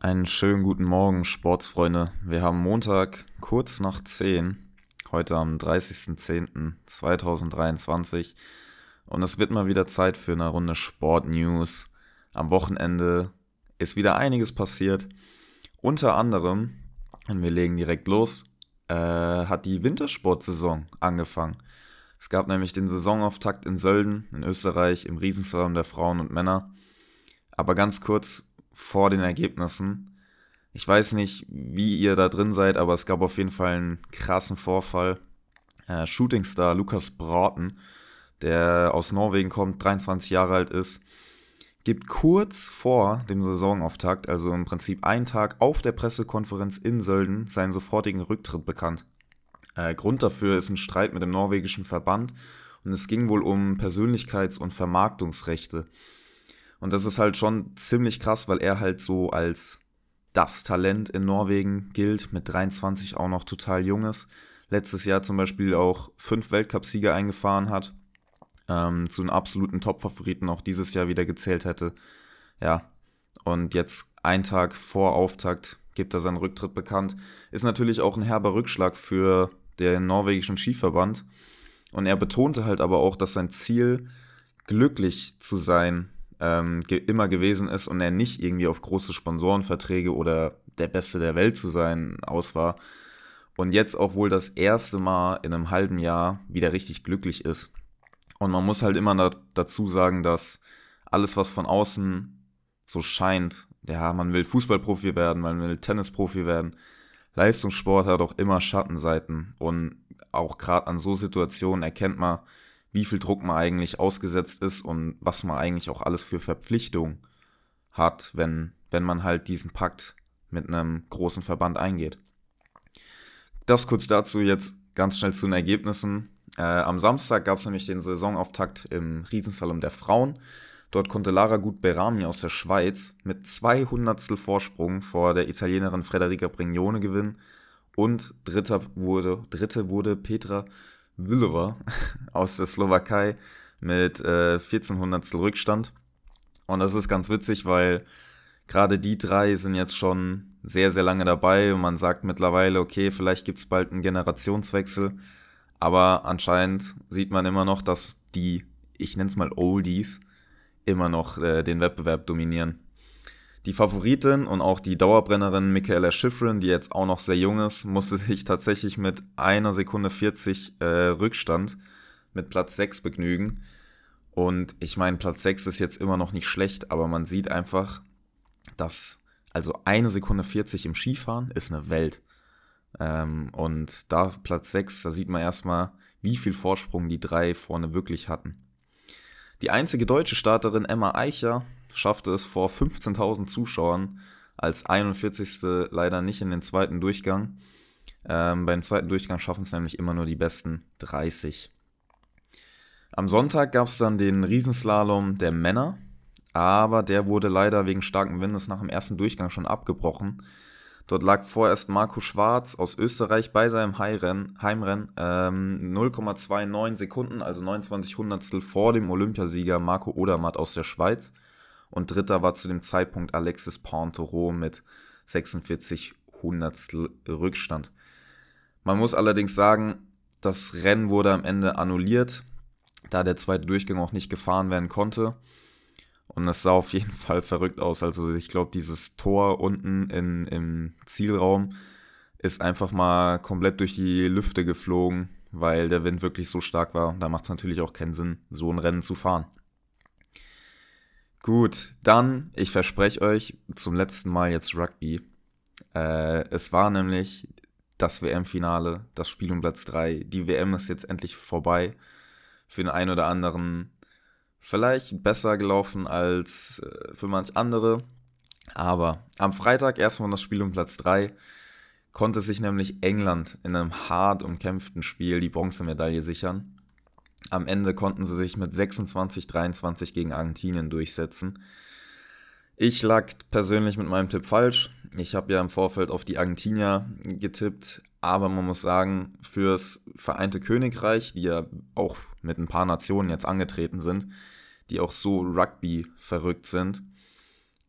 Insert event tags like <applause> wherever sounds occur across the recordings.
Einen schönen guten Morgen, Sportsfreunde. Wir haben Montag kurz nach 10, heute am 30.10.2023 und es wird mal wieder Zeit für eine Runde Sportnews. Am Wochenende ist wieder einiges passiert. Unter anderem, und wir legen direkt los, äh, hat die Wintersportsaison angefangen. Es gab nämlich den Saisonauftakt in Sölden in Österreich im Riesenslalom der Frauen und Männer. Aber ganz kurz vor den Ergebnissen. Ich weiß nicht, wie ihr da drin seid, aber es gab auf jeden Fall einen krassen Vorfall. Äh, Shootingstar Lukas Broughton, der aus Norwegen kommt, 23 Jahre alt ist, gibt kurz vor dem Saisonauftakt, also im Prinzip einen Tag auf der Pressekonferenz in Sölden, seinen sofortigen Rücktritt bekannt. Äh, Grund dafür ist ein Streit mit dem norwegischen Verband und es ging wohl um Persönlichkeits- und Vermarktungsrechte. Und das ist halt schon ziemlich krass, weil er halt so als das Talent in Norwegen gilt, mit 23 auch noch total junges. Letztes Jahr zum Beispiel auch fünf Weltcupsiege eingefahren hat, ähm, zu den absoluten Top-Favoriten auch dieses Jahr wieder gezählt hätte. Ja, und jetzt ein Tag vor Auftakt gibt er seinen Rücktritt bekannt. Ist natürlich auch ein herber Rückschlag für den norwegischen Skiverband. Und er betonte halt aber auch, dass sein Ziel, glücklich zu sein ähm, ge immer gewesen ist und er nicht irgendwie auf große Sponsorenverträge oder der Beste der Welt zu sein aus war. Und jetzt auch wohl das erste Mal in einem halben Jahr wieder richtig glücklich ist. Und man muss halt immer da dazu sagen, dass alles, was von außen so scheint, ja, man will Fußballprofi werden, man will Tennisprofi werden, Leistungssport hat auch immer Schattenseiten. Und auch gerade an so Situationen erkennt man, wie viel Druck man eigentlich ausgesetzt ist und was man eigentlich auch alles für Verpflichtungen hat, wenn, wenn man halt diesen Pakt mit einem großen Verband eingeht. Das kurz dazu jetzt ganz schnell zu den Ergebnissen. Äh, am Samstag gab es nämlich den Saisonauftakt im Riesensalon der Frauen. Dort konnte Lara Gut Berami aus der Schweiz mit 200 Vorsprung vor der Italienerin Frederica Brignone gewinnen. Und dritter wurde, dritte wurde Petra Vlhova aus der Slowakei mit äh, 1400 Rückstand. Und das ist ganz witzig, weil gerade die drei sind jetzt schon sehr, sehr lange dabei und man sagt mittlerweile, okay, vielleicht gibt es bald einen Generationswechsel. Aber anscheinend sieht man immer noch, dass die, ich nenne es mal Oldies, immer noch äh, den Wettbewerb dominieren. Die Favoritin und auch die Dauerbrennerin Michaela Schifrin, die jetzt auch noch sehr jung ist, musste sich tatsächlich mit einer Sekunde 40 äh, Rückstand mit Platz 6 begnügen. Und ich meine, Platz 6 ist jetzt immer noch nicht schlecht, aber man sieht einfach, dass also eine Sekunde 40 im Skifahren ist eine Welt. Ähm, und da Platz 6, da sieht man erstmal, wie viel Vorsprung die drei vorne wirklich hatten. Die einzige deutsche Starterin Emma Eicher schaffte es vor 15.000 Zuschauern als 41. leider nicht in den zweiten Durchgang. Ähm, beim zweiten Durchgang schaffen es nämlich immer nur die besten 30. Am Sonntag gab es dann den Riesenslalom der Männer, aber der wurde leider wegen starken Windes nach dem ersten Durchgang schon abgebrochen. Dort lag vorerst Marco Schwarz aus Österreich bei seinem Heimrennen, Heimrennen ähm, 0,29 Sekunden, also 29 Hundertstel vor dem Olympiasieger Marco Odermatt aus der Schweiz. Und dritter war zu dem Zeitpunkt Alexis Pontero mit 46 Hundertstel Rückstand. Man muss allerdings sagen, das Rennen wurde am Ende annulliert, da der zweite Durchgang auch nicht gefahren werden konnte. Und es sah auf jeden <laughs> Fall verrückt aus. Also ich glaube, dieses Tor unten in, im Zielraum ist einfach mal komplett durch die Lüfte geflogen, weil der Wind wirklich so stark war. Da macht es natürlich auch keinen Sinn, so ein Rennen zu fahren. Gut, dann, ich verspreche euch, zum letzten Mal jetzt Rugby. Äh, es war nämlich das WM-Finale, das Spiel um Platz 3. Die WM ist jetzt endlich vorbei. Für den einen oder anderen vielleicht besser gelaufen als äh, für manch andere. Aber am Freitag erstmal das Spiel um Platz 3 konnte sich nämlich England in einem hart umkämpften Spiel die Bronzemedaille sichern. Am Ende konnten sie sich mit 26-23 gegen Argentinien durchsetzen. Ich lag persönlich mit meinem Tipp falsch. Ich habe ja im Vorfeld auf die Argentinier getippt, aber man muss sagen, fürs Vereinte Königreich, die ja auch mit ein paar Nationen jetzt angetreten sind, die auch so Rugby verrückt sind,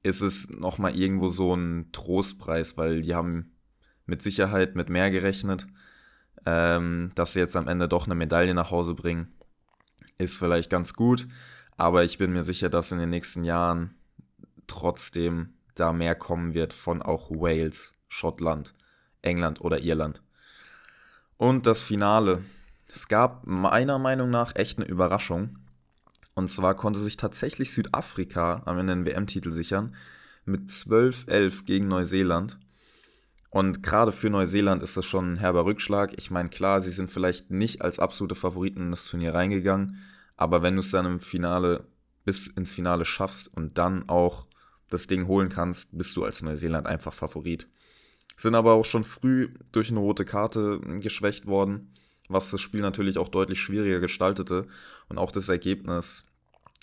ist es nochmal irgendwo so ein Trostpreis, weil die haben mit Sicherheit mit mehr gerechnet. Ähm, dass sie jetzt am Ende doch eine Medaille nach Hause bringen, ist vielleicht ganz gut. Aber ich bin mir sicher, dass in den nächsten Jahren trotzdem da mehr kommen wird von auch Wales, Schottland, England oder Irland. Und das Finale. Es gab meiner Meinung nach echt eine Überraschung. Und zwar konnte sich tatsächlich Südafrika am Ende den WM-Titel sichern mit 12-11 gegen Neuseeland. Und gerade für Neuseeland ist das schon ein herber Rückschlag. Ich meine, klar, sie sind vielleicht nicht als absolute Favoriten in das Turnier reingegangen, aber wenn du es dann im Finale bis ins Finale schaffst und dann auch das Ding holen kannst, bist du als Neuseeland einfach Favorit. Sind aber auch schon früh durch eine rote Karte geschwächt worden, was das Spiel natürlich auch deutlich schwieriger gestaltete. Und auch das Ergebnis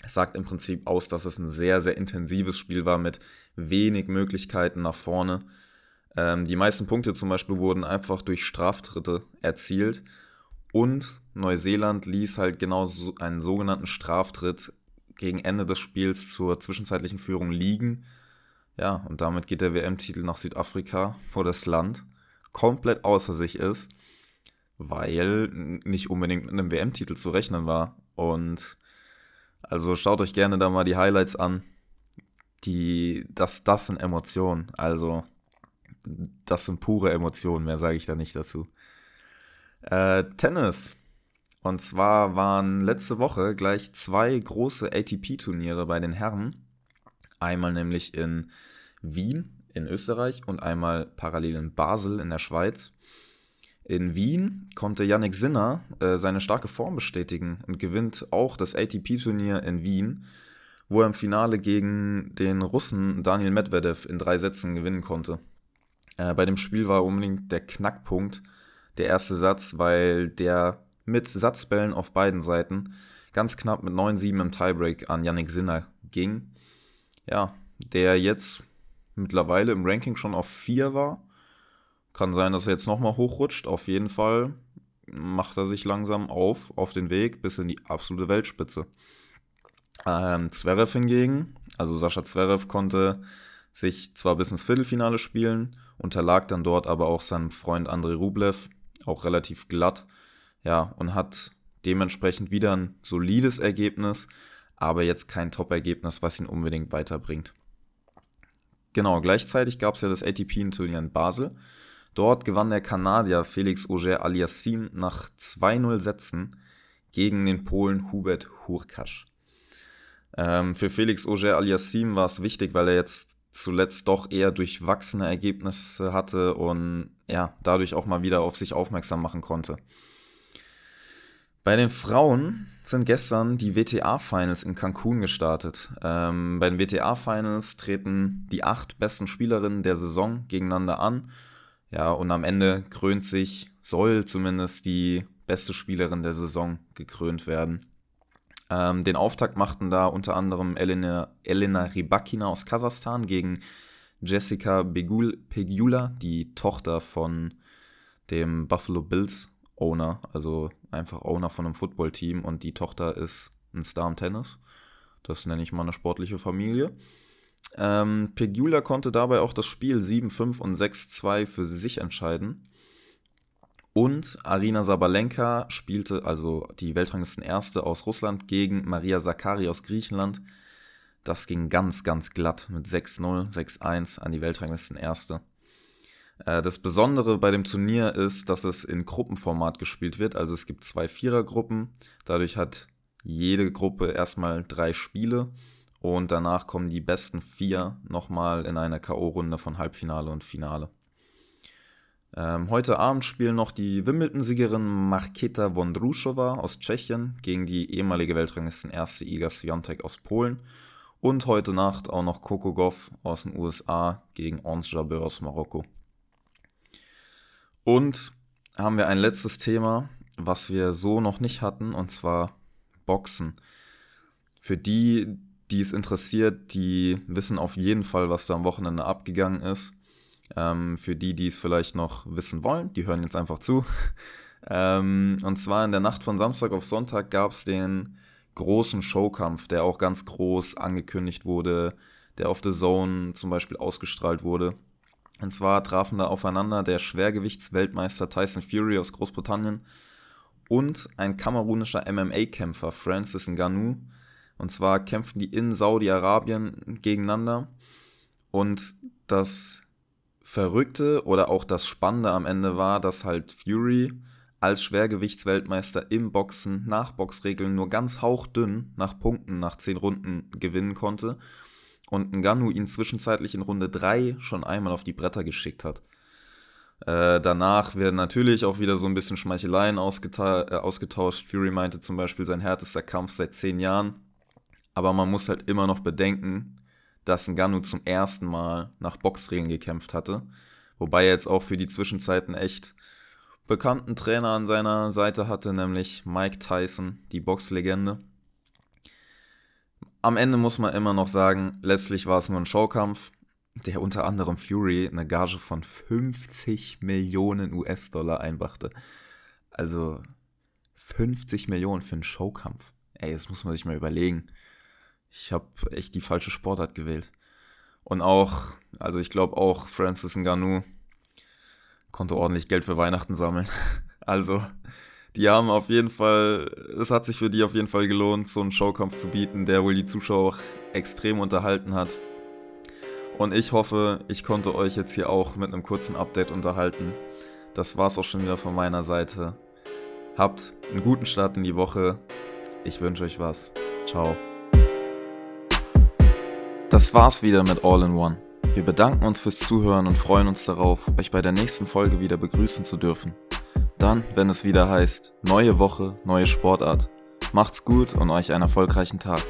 sagt im Prinzip aus, dass es ein sehr, sehr intensives Spiel war mit wenig Möglichkeiten nach vorne. Ähm, die meisten Punkte zum Beispiel wurden einfach durch Straftritte erzielt. Und Neuseeland ließ halt genau so einen sogenannten Straftritt gegen Ende des Spiels zur zwischenzeitlichen Führung liegen. Ja, und damit geht der WM-Titel nach Südafrika, wo das Land komplett außer sich ist, weil nicht unbedingt mit einem WM-Titel zu rechnen war. Und also schaut euch gerne da mal die Highlights an. Die, das, das sind Emotionen. Also das sind pure Emotionen, mehr sage ich da nicht dazu. Äh, Tennis. Und zwar waren letzte Woche gleich zwei große ATP-Turniere bei den Herren. Einmal nämlich in Wien in Österreich und einmal parallel in Basel in der Schweiz. In Wien konnte Yannick Sinner äh, seine starke Form bestätigen und gewinnt auch das ATP-Turnier in Wien, wo er im Finale gegen den Russen Daniel Medvedev in drei Sätzen gewinnen konnte. Äh, bei dem Spiel war unbedingt der Knackpunkt der erste Satz, weil der mit Satzbällen auf beiden Seiten ganz knapp mit 9-7 im Tiebreak an Yannick Sinner ging. Ja, der jetzt mittlerweile im Ranking schon auf 4 war. Kann sein, dass er jetzt nochmal hochrutscht. Auf jeden Fall macht er sich langsam auf, auf den Weg bis in die absolute Weltspitze. Ähm, Zverev hingegen, also Sascha Zverev konnte sich zwar bis ins Viertelfinale spielen, unterlag dann dort aber auch seinem Freund Andrei Rublev, auch relativ glatt, ja, und hat dementsprechend wieder ein solides Ergebnis, aber jetzt kein Top-Ergebnis, was ihn unbedingt weiterbringt. Genau, gleichzeitig gab es ja das ATP-Turnier in Basel. Dort gewann der Kanadier Felix Auger Aliassim nach 2-0 Sätzen gegen den Polen Hubert Hurkasz. Ähm, für Felix Auger Aliassim war es wichtig, weil er jetzt zuletzt doch eher durchwachsene Ergebnisse hatte und ja, dadurch auch mal wieder auf sich aufmerksam machen konnte. Bei den Frauen sind gestern die WTA-Finals in Cancun gestartet. Ähm, bei den WTA-Finals treten die acht besten Spielerinnen der Saison gegeneinander an. Ja, und am Ende krönt sich, soll zumindest die beste Spielerin der Saison gekrönt werden. Ähm, den Auftakt machten da unter anderem Elena, Elena Rybakina aus Kasachstan gegen Jessica Begul, Pegula, die Tochter von dem Buffalo Bills Owner, also einfach Owner von einem Footballteam und die Tochter ist ein Star im Tennis. Das nenne ich mal eine sportliche Familie. Ähm, Pegula konnte dabei auch das Spiel 7-5 und 6-2 für sich entscheiden. Und Arina Sabalenka spielte, also die Weltranglisten Erste aus Russland, gegen Maria Zakari aus Griechenland. Das ging ganz, ganz glatt mit 6-0, 6-1 an die Weltranglisten Erste. Äh, das Besondere bei dem Turnier ist, dass es in Gruppenformat gespielt wird. Also es gibt zwei Vierergruppen. Dadurch hat jede Gruppe erstmal drei Spiele. Und danach kommen die besten vier nochmal in eine K.O.-Runde von Halbfinale und Finale. Ähm, heute Abend spielen noch die Wimbledon-Siegerin Marketa Wondruschova aus Tschechien gegen die ehemalige Weltranglisten erste Iga Swiatek aus Polen. Und heute Nacht auch noch Coco Goff aus den USA gegen Ons Jabeur aus Marokko. Und haben wir ein letztes Thema, was wir so noch nicht hatten, und zwar Boxen. Für die, die es interessiert, die wissen auf jeden Fall, was da am Wochenende abgegangen ist. Ähm, für die, die es vielleicht noch wissen wollen, die hören jetzt einfach zu. <laughs> ähm, und zwar in der Nacht von Samstag auf Sonntag gab es den großen Showkampf, der auch ganz groß angekündigt wurde. der auf The Zone zum Beispiel ausgestrahlt wurde. Und zwar trafen da aufeinander der Schwergewichtsweltmeister Tyson Fury aus Großbritannien und ein kamerunischer MMA-Kämpfer Francis Ngannou. Und zwar kämpfen die in Saudi-Arabien gegeneinander. Und das Verrückte oder auch das Spannende am Ende war, dass halt Fury als Schwergewichtsweltmeister im Boxen nach Boxregeln nur ganz hauchdünn nach Punkten nach 10 Runden gewinnen konnte und Ngannou ihn zwischenzeitlich in Runde 3 schon einmal auf die Bretter geschickt hat. Äh, danach werden natürlich auch wieder so ein bisschen Schmeicheleien ausgeta äh, ausgetauscht. Fury meinte zum Beispiel sein härtester Kampf seit 10 Jahren. Aber man muss halt immer noch bedenken, dass Ngannou zum ersten Mal nach Boxregeln gekämpft hatte. Wobei er jetzt auch für die Zwischenzeiten echt bekannten Trainer an seiner Seite hatte, nämlich Mike Tyson, die Boxlegende. Am Ende muss man immer noch sagen, letztlich war es nur ein Showkampf, der unter anderem Fury eine Gage von 50 Millionen US-Dollar einbrachte. Also 50 Millionen für einen Showkampf. Ey, das muss man sich mal überlegen. Ich habe echt die falsche Sportart gewählt. Und auch, also ich glaube auch Francis Ngannou konnte ordentlich Geld für Weihnachten sammeln. <laughs> Also, die haben auf jeden Fall, es hat sich für die auf jeden Fall gelohnt, so einen Showkampf zu bieten, der wohl die Zuschauer auch extrem unterhalten hat. Und ich hoffe, ich konnte euch jetzt hier auch mit einem kurzen Update unterhalten. Das war's auch schon wieder von meiner Seite. Habt einen guten Start in die Woche. Ich wünsche euch was. Ciao. Das war's wieder mit All in One. Wir bedanken uns fürs Zuhören und freuen uns darauf, euch bei der nächsten Folge wieder begrüßen zu dürfen. Dann, wenn es wieder heißt, neue Woche, neue Sportart. Macht's gut und euch einen erfolgreichen Tag.